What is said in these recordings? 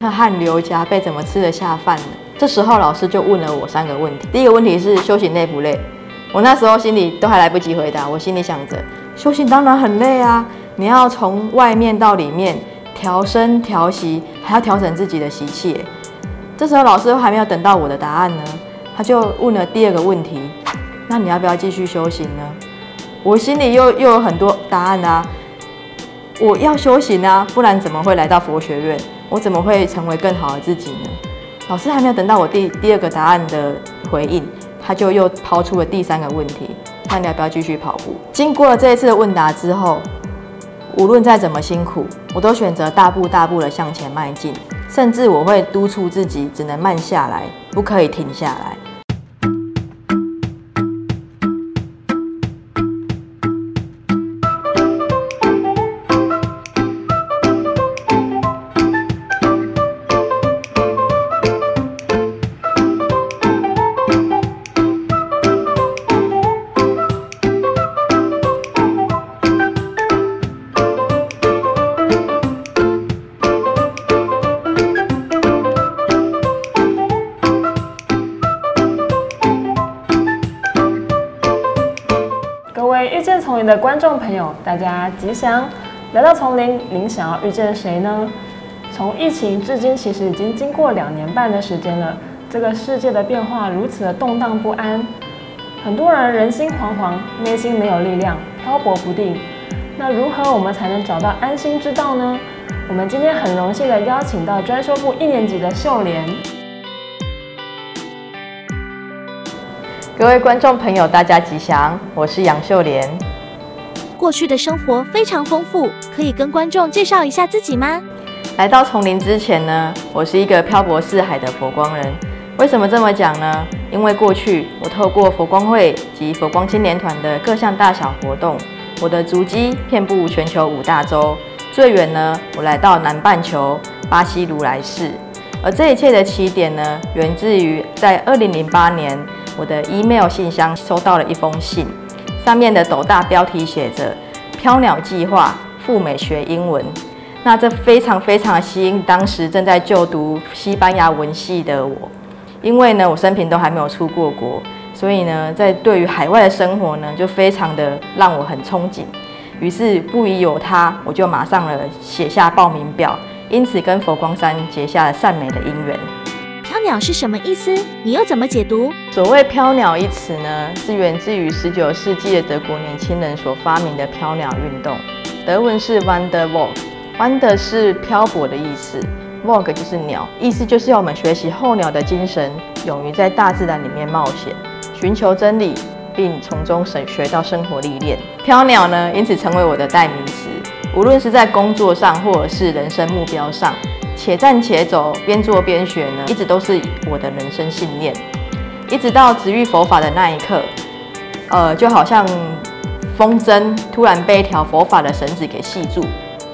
那汗流浃背，怎么吃得下饭呢？这时候老师就问了我三个问题。第一个问题是修行累不累？我那时候心里都还来不及回答，我心里想着修行当然很累啊，你要从外面到里面调身调息，还要调整自己的习气。这时候老师还没有等到我的答案呢，他就问了第二个问题：那你要不要继续修行呢？我心里又又有很多答案啊，我要修行啊，不然怎么会来到佛学院？我怎么会成为更好的自己呢？老师还没有等到我第第二个答案的回应，他就又抛出了第三个问题：那你要不要继续跑步？经过了这一次的问答之后，无论再怎么辛苦，我都选择大步大步的向前迈进，甚至我会督促自己只能慢下来，不可以停下来。的观众朋友，大家吉祥！来到丛林，您想要遇见谁呢？从疫情至今，其实已经经过两年半的时间了。这个世界的变化如此的动荡不安，很多人人心惶惶，内心没有力量，漂泊不定。那如何我们才能找到安心之道呢？我们今天很荣幸的邀请到专修部一年级的秀莲。各位观众朋友，大家吉祥！我是杨秀莲。过去的生活非常丰富，可以跟观众介绍一下自己吗？来到丛林之前呢，我是一个漂泊四海的佛光人。为什么这么讲呢？因为过去我透过佛光会及佛光青年团的各项大小活动，我的足迹遍布全球五大洲，最远呢，我来到南半球巴西如来寺。而这一切的起点呢，源自于在二零零八年，我的 email 信箱收到了一封信。上面的斗大标题写着“飘鸟计划赴美学英文”，那这非常非常吸引当时正在就读西班牙文系的我，因为呢我生平都还没有出过国，所以呢在对于海外的生活呢就非常的让我很憧憬，于是不疑有他，我就马上了写下报名表，因此跟佛光山结下了善美的姻缘。飘鸟是什么意思？你又怎么解读？所谓飘鸟一词呢，是源自于十九世纪的德国年轻人所发明的飘鸟运动。德文是 Wanderwalk，Wander 是漂泊的意思，Walk 就是鸟，意思就是要我们学习候鸟的精神，勇于在大自然里面冒险，寻求真理，并从中省学到生活历练。飘鸟呢，因此成为我的代名词，无论是在工作上，或者是人生目标上。且战且走，边做边学呢，一直都是我的人生信念。一直到直遇佛法的那一刻，呃，就好像风筝突然被一条佛法的绳子给系住，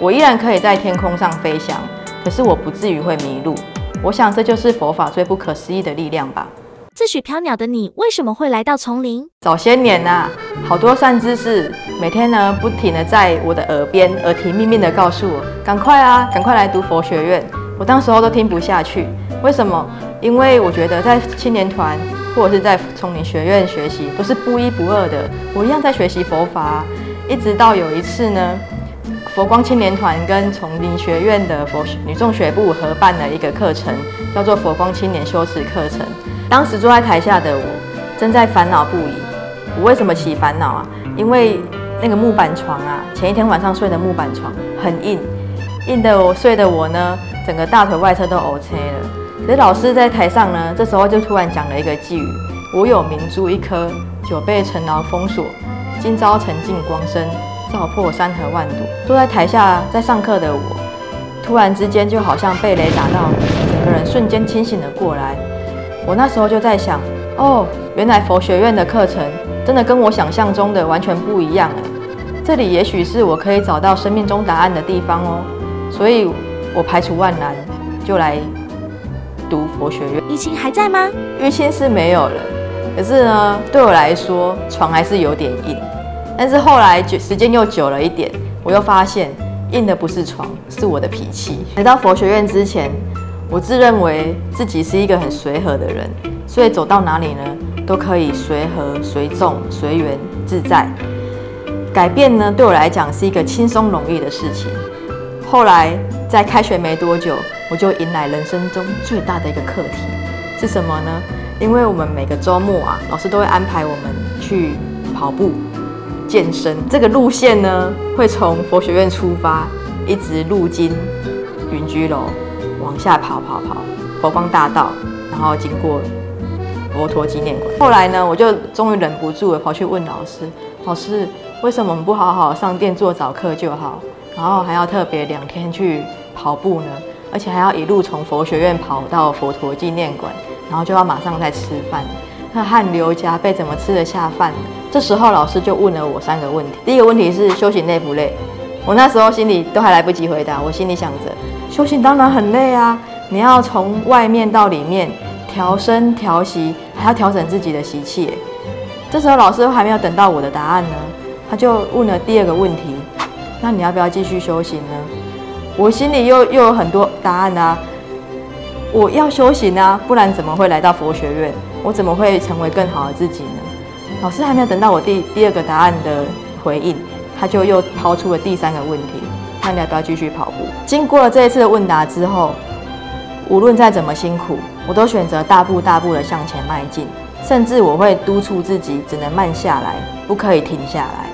我依然可以在天空上飞翔，可是我不至于会迷路。我想这就是佛法最不可思议的力量吧。自诩飘鸟的你，为什么会来到丛林？早些年呐，好多善知识每天呢不停的在我的耳边耳提面命的告诉我，赶快啊，赶快来读佛学院。我当时候都听不下去，为什么？因为我觉得在青年团或者是在丛林学院学习都是不一不二的，我一样在学习佛法。一直到有一次呢，佛光青年团跟丛林学院的佛女众学部合办了一个课程，叫做佛光青年修持课程。当时坐在台下的我，正在烦恼不已。我为什么起烦恼啊？因为那个木板床啊，前一天晚上睡的木板床很硬，硬的我睡的我呢，整个大腿外侧都 O K 了。可是老师在台上呢，这时候就突然讲了一个寄语：我有明珠一颗，久被尘劳封锁，今朝沉尽光生，照破山河万堵。坐在台下在上课的我，突然之间就好像被雷打到，整个人瞬间清醒了过来。我那时候就在想，哦，原来佛学院的课程真的跟我想象中的完全不一样哎，这里也许是我可以找到生命中答案的地方哦，所以我排除万难就来读佛学院。玉清还在吗？淤青是没有了，可是呢，对我来说床还是有点硬。但是后来久时间又久了一点，我又发现硬的不是床，是我的脾气。来到佛学院之前。我自认为自己是一个很随和的人，所以走到哪里呢，都可以随和、随众、随缘、自在。改变呢，对我来讲是一个轻松容易的事情。后来在开学没多久，我就迎来人生中最大的一个课题是什么呢？因为我们每个周末啊，老师都会安排我们去跑步、健身。这个路线呢，会从佛学院出发，一直路经云居楼，往下跑跑跑佛光大道，然后经过佛陀纪念馆。后来呢，我就终于忍不住了，跑去问老师：“老师，为什么我们不好好上殿做早课就好？”然后还要特别两天去跑步呢，而且还要一路从佛学院跑到佛陀纪念馆，然后就要马上再吃饭，那汗流浃背，怎么吃得下饭？这时候老师就问了我三个问题。第一个问题是修行累不累？我那时候心里都还来不及回答，我心里想着修行当然很累啊，你要从外面到里面调身调息，还要调整自己的习气。这时候老师还没有等到我的答案呢，他就问了第二个问题。那你要不要继续修行呢？我心里又又有很多答案啊！我要修行啊，不然怎么会来到佛学院？我怎么会成为更好的自己呢？老师还没有等到我第第二个答案的回应，他就又抛出了第三个问题：那你要不要继续跑步？经过了这一次的问答之后，无论再怎么辛苦，我都选择大步大步的向前迈进，甚至我会督促自己只能慢下来，不可以停下来。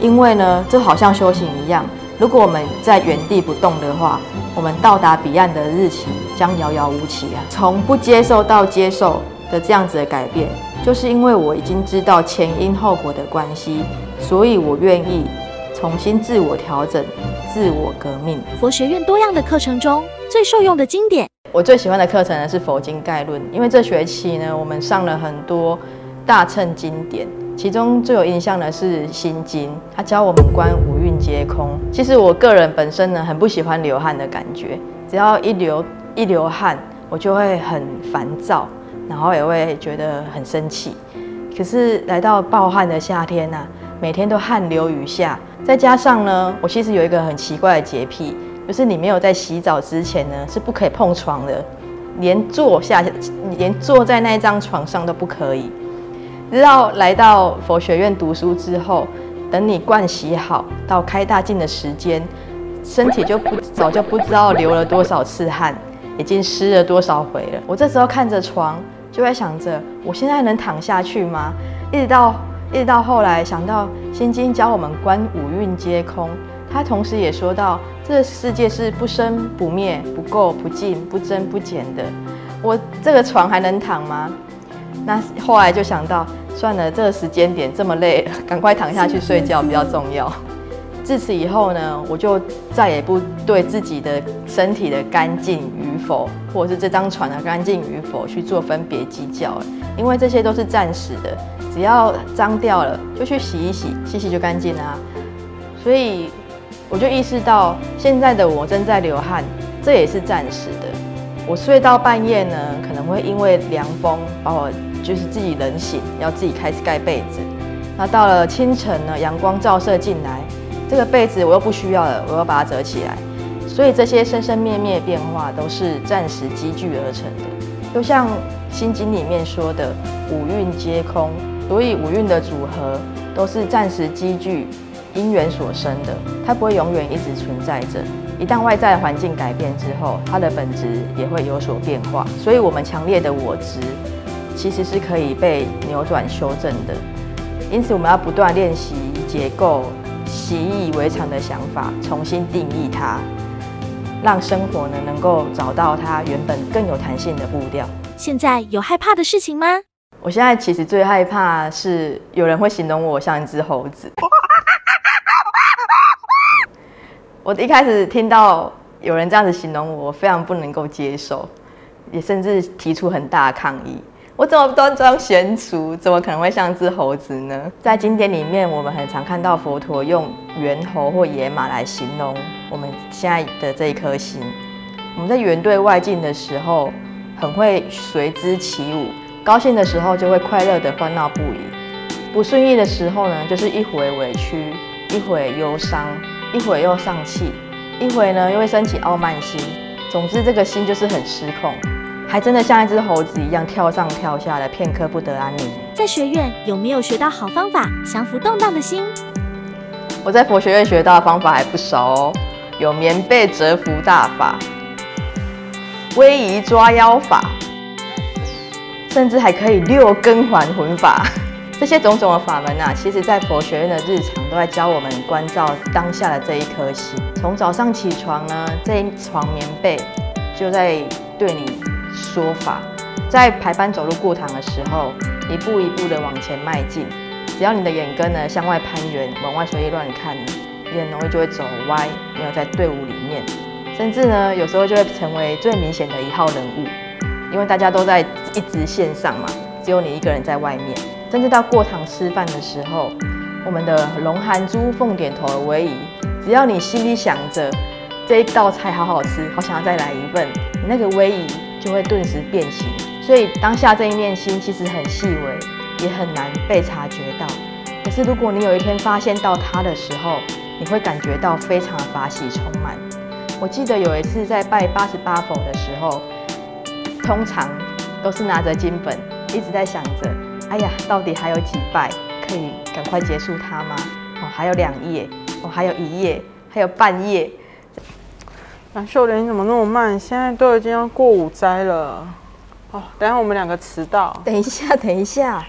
因为呢，这好像修行一样。如果我们在原地不动的话，我们到达彼岸的日期将遥遥无期啊！从不接受到接受的这样子的改变，就是因为我已经知道前因后果的关系，所以我愿意重新自我调整、自我革命。佛学院多样的课程中最受用的经典，我最喜欢的课程呢是《佛经概论》，因为这学期呢，我们上了很多大乘经典。其中最有印象的是《心经》，它教我们观五蕴皆空。其实我个人本身呢，很不喜欢流汗的感觉，只要一流一流汗，我就会很烦躁，然后也会觉得很生气。可是来到暴汗的夏天呐，每天都汗流雨下，再加上呢，我其实有一个很奇怪的洁癖，就是你没有在洗澡之前呢，是不可以碰床的，连坐下，连坐在那张床上都不可以。直到来到佛学院读书之后，等你灌洗好到开大镜的时间，身体就不早就不知道流了多少次汗，已经湿了多少回了。我这时候看着床，就会想着：我现在能躺下去吗？一直到一直到后来想到《心经》教我们观五蕴皆空，他同时也说到这个世界是不生不灭、不垢不净、不增不减的。我这个床还能躺吗？那后来就想到，算了，这个时间点这么累，赶快躺下去睡觉比较重要。自此以后呢，我就再也不对自己的身体的干净与否，或者是这张床的干净与否去做分别计较了，因为这些都是暂时的，只要脏掉了就去洗一洗，洗洗就干净啦。所以我就意识到，现在的我正在流汗，这也是暂时的。我睡到半夜呢，可能会因为凉风把我。就是自己冷醒，要自己开始盖被子。那到了清晨呢，阳光照射进来，这个被子我又不需要了，我要把它折起来。所以这些生生灭灭变化都是暂时积聚而成的。就像《心经》里面说的“五蕴皆空”，所以五蕴的组合都是暂时积聚因缘所生的，它不会永远一直存在着。一旦外在环境改变之后，它的本质也会有所变化。所以，我们强烈的我执。其实是可以被扭转修正的，因此我们要不断练习结构习以为常的想法，重新定义它，让生活呢能够找到它原本更有弹性的步调。现在有害怕的事情吗？我现在其实最害怕是有人会形容我像一只猴子。我一开始听到有人这样子形容我，非常不能够接受，也甚至提出很大的抗议。我怎么端庄娴熟，怎么可能会像只猴子呢？在经典里面，我们很常看到佛陀用猿猴或野马来形容我们现在的这一颗心。我们在缘对外境的时候，很会随之起舞；高兴的时候，就会快乐的欢闹不已；不顺意的时候呢，就是一会委屈，一会忧伤，一会又丧气，一会呢又会升起傲慢心。总之，这个心就是很失控，还真的像一只猴子一样跳上跳下的，片刻不得安宁。在学院有没有学到好方法降服动荡的心？我在佛学院学到的方法还不少哦，有棉被折服大法、威仪抓妖法，甚至还可以六根还魂法。这些种种的法门啊，其实在佛学院的日常都在教我们关照当下的这一颗心。从早上起床呢，这一床棉被就在对你说法；在排班走路过堂的时候，一步一步的往前迈进。只要你的眼根呢向外攀援，往外随意乱看，你很容易就会走歪，没有在队伍里面，甚至呢有时候就会成为最明显的一号人物，因为大家都在一直线上嘛，只有你一个人在外面。甚至到过堂吃饭的时候，我们的龙含珠凤点头的威仪，只要你心里想着这一道菜好好吃，好想要再来一份，你那个威仪就会顿时变形。所以当下这一念心其实很细微，也很难被察觉到。可是如果你有一天发现到它的时候，你会感觉到非常的法喜充满。我记得有一次在拜八十八佛的时候，通常都是拿着经本，一直在想着。哎呀，到底还有几拜可以赶快结束它吗？哦，还有两页，哦，还有一页，还有半页。蓝秀莲，你怎么那么慢？现在都已经要过午斋了。哦，等下我们两个迟到。等一下，等一下。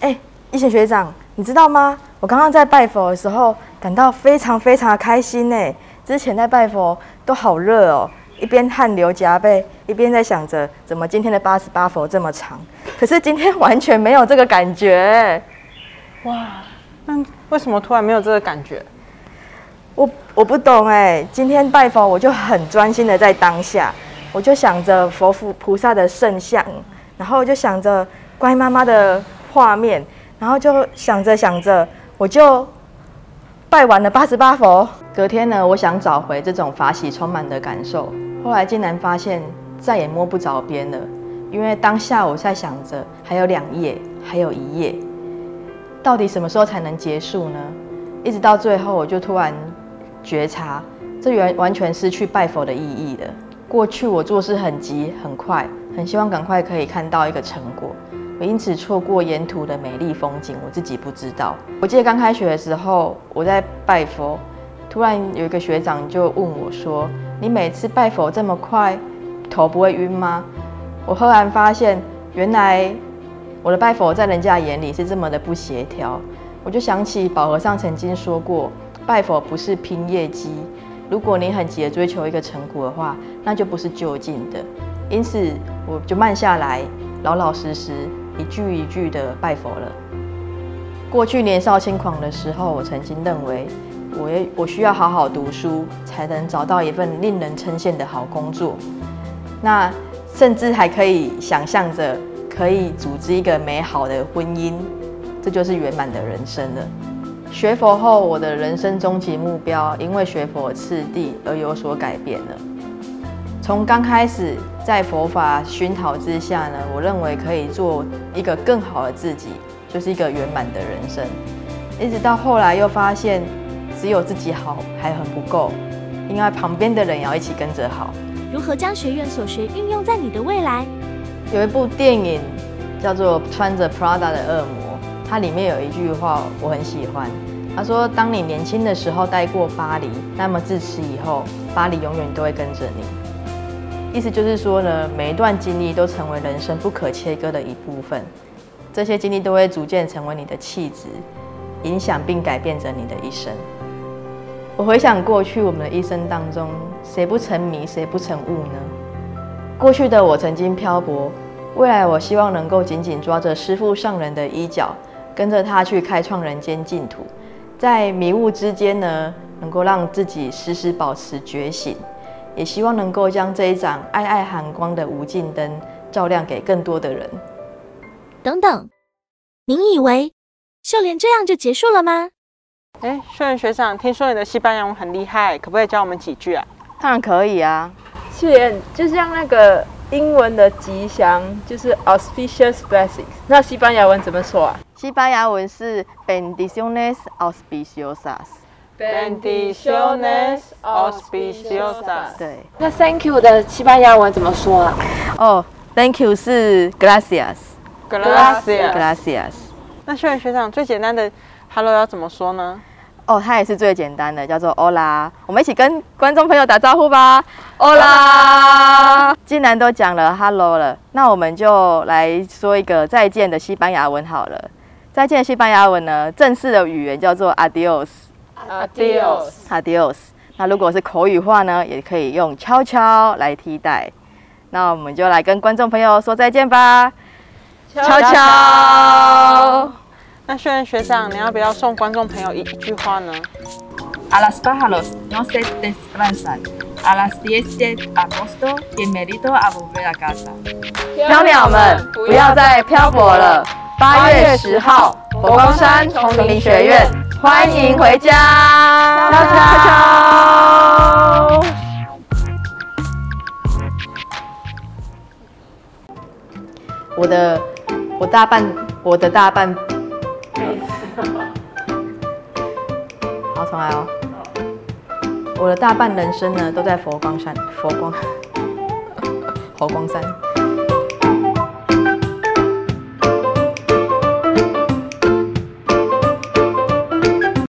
哎，一贤学长，你知道吗？我刚刚在拜佛的时候，感到非常非常的开心呢。之前在拜佛都好热哦。一边汗流浃背，一边在想着怎么今天的八十八佛这么长，可是今天完全没有这个感觉。哇，那为什么突然没有这个感觉？我我不懂哎。今天拜佛我就很专心的在当下，我就想着佛菩菩萨的圣像，然后就想着乖妈妈的画面，然后就想着想着，我就拜完了八十八佛。隔天呢，我想找回这种法喜充满的感受。后来竟然发现再也摸不着边了，因为当下我在想着还有两页，还有一页，到底什么时候才能结束呢？一直到最后，我就突然觉察，这完完全失去拜佛的意义了。过去我做事很急很快，很希望赶快可以看到一个成果，我因此错过沿途的美丽风景，我自己不知道。我记得刚开学的时候，我在拜佛，突然有一个学长就问我说。你每次拜佛这么快，头不会晕吗？我忽然发现，原来我的拜佛在人家眼里是这么的不协调。我就想起宝和尚曾经说过，拜佛不是拼业绩。如果你很急的追求一个成果的话，那就不是就近的。因此，我就慢下来，老老实实一句一句的拜佛了。过去年少轻狂的时候，我曾经认为。我也我需要好好读书，才能找到一份令人称羡的好工作。那甚至还可以想象着可以组织一个美好的婚姻，这就是圆满的人生了。学佛后，我的人生终极目标因为学佛次第而有所改变了。从刚开始在佛法熏陶之下呢，我认为可以做一个更好的自己，就是一个圆满的人生。一直到后来又发现。只有自己好还很不够，因为旁边的人也要一起跟着好。如何将学院所学运用在你的未来？有一部电影叫做《穿着 Prada 的恶魔》，它里面有一句话我很喜欢。他说：“当你年轻的时候待过巴黎，那么自此以后，巴黎永远都会跟着你。”意思就是说呢，每一段经历都成为人生不可切割的一部分，这些经历都会逐渐成为你的气质，影响并改变着你的一生。我回想过去我们的一生当中，谁不沉迷，谁不成悟呢？过去的我曾经漂泊，未来我希望能够紧紧抓着师父上人的衣角，跟着他去开创人间净土。在迷雾之间呢，能够让自己时时保持觉醒，也希望能够将这一盏爱爱寒光的无尽灯照亮给更多的人。等等，您以为秀莲这样就结束了吗？哎，秀莲学长，听说你的西班牙文很厉害，可不可以教我们几句啊？当然可以啊。秀莲，就像那个英文的吉祥，就是 auspicious blessings。那西班牙文怎么说啊？西班牙文是 bendiciones auspiciosas。bendiciones auspiciosas。对，那 Thank you 的西班牙文怎么说啊？哦，Thank you 是 gracias。Gracias。gracias。那秀妍学长最简单的 hello 要怎么说呢？哦，它也是最简单的，叫做 Hola。我们一起跟观众朋友打招呼吧，Hola。既然都讲了 Hello 了，那我们就来说一个再见的西班牙文好了。再见的西班牙文呢，正式的语言叫做 Adios。Adios。Adios。那如果是口语化呢，也可以用悄悄来替代。那我们就来跟观众朋友说再见吧，悄悄。那秀妍学长，你要不要送观众朋友一一句话呢？A los pájaros no se descansan. A las 10 de agosto, bienvenido a volver a casa. 飘鸟们不要再漂泊了。八月十号，佛光山丛林学院，欢迎回家。悄悄。我的，我大半，我的大半。好，重来哦。我的大半人生呢，都在佛光山，佛光，佛光山。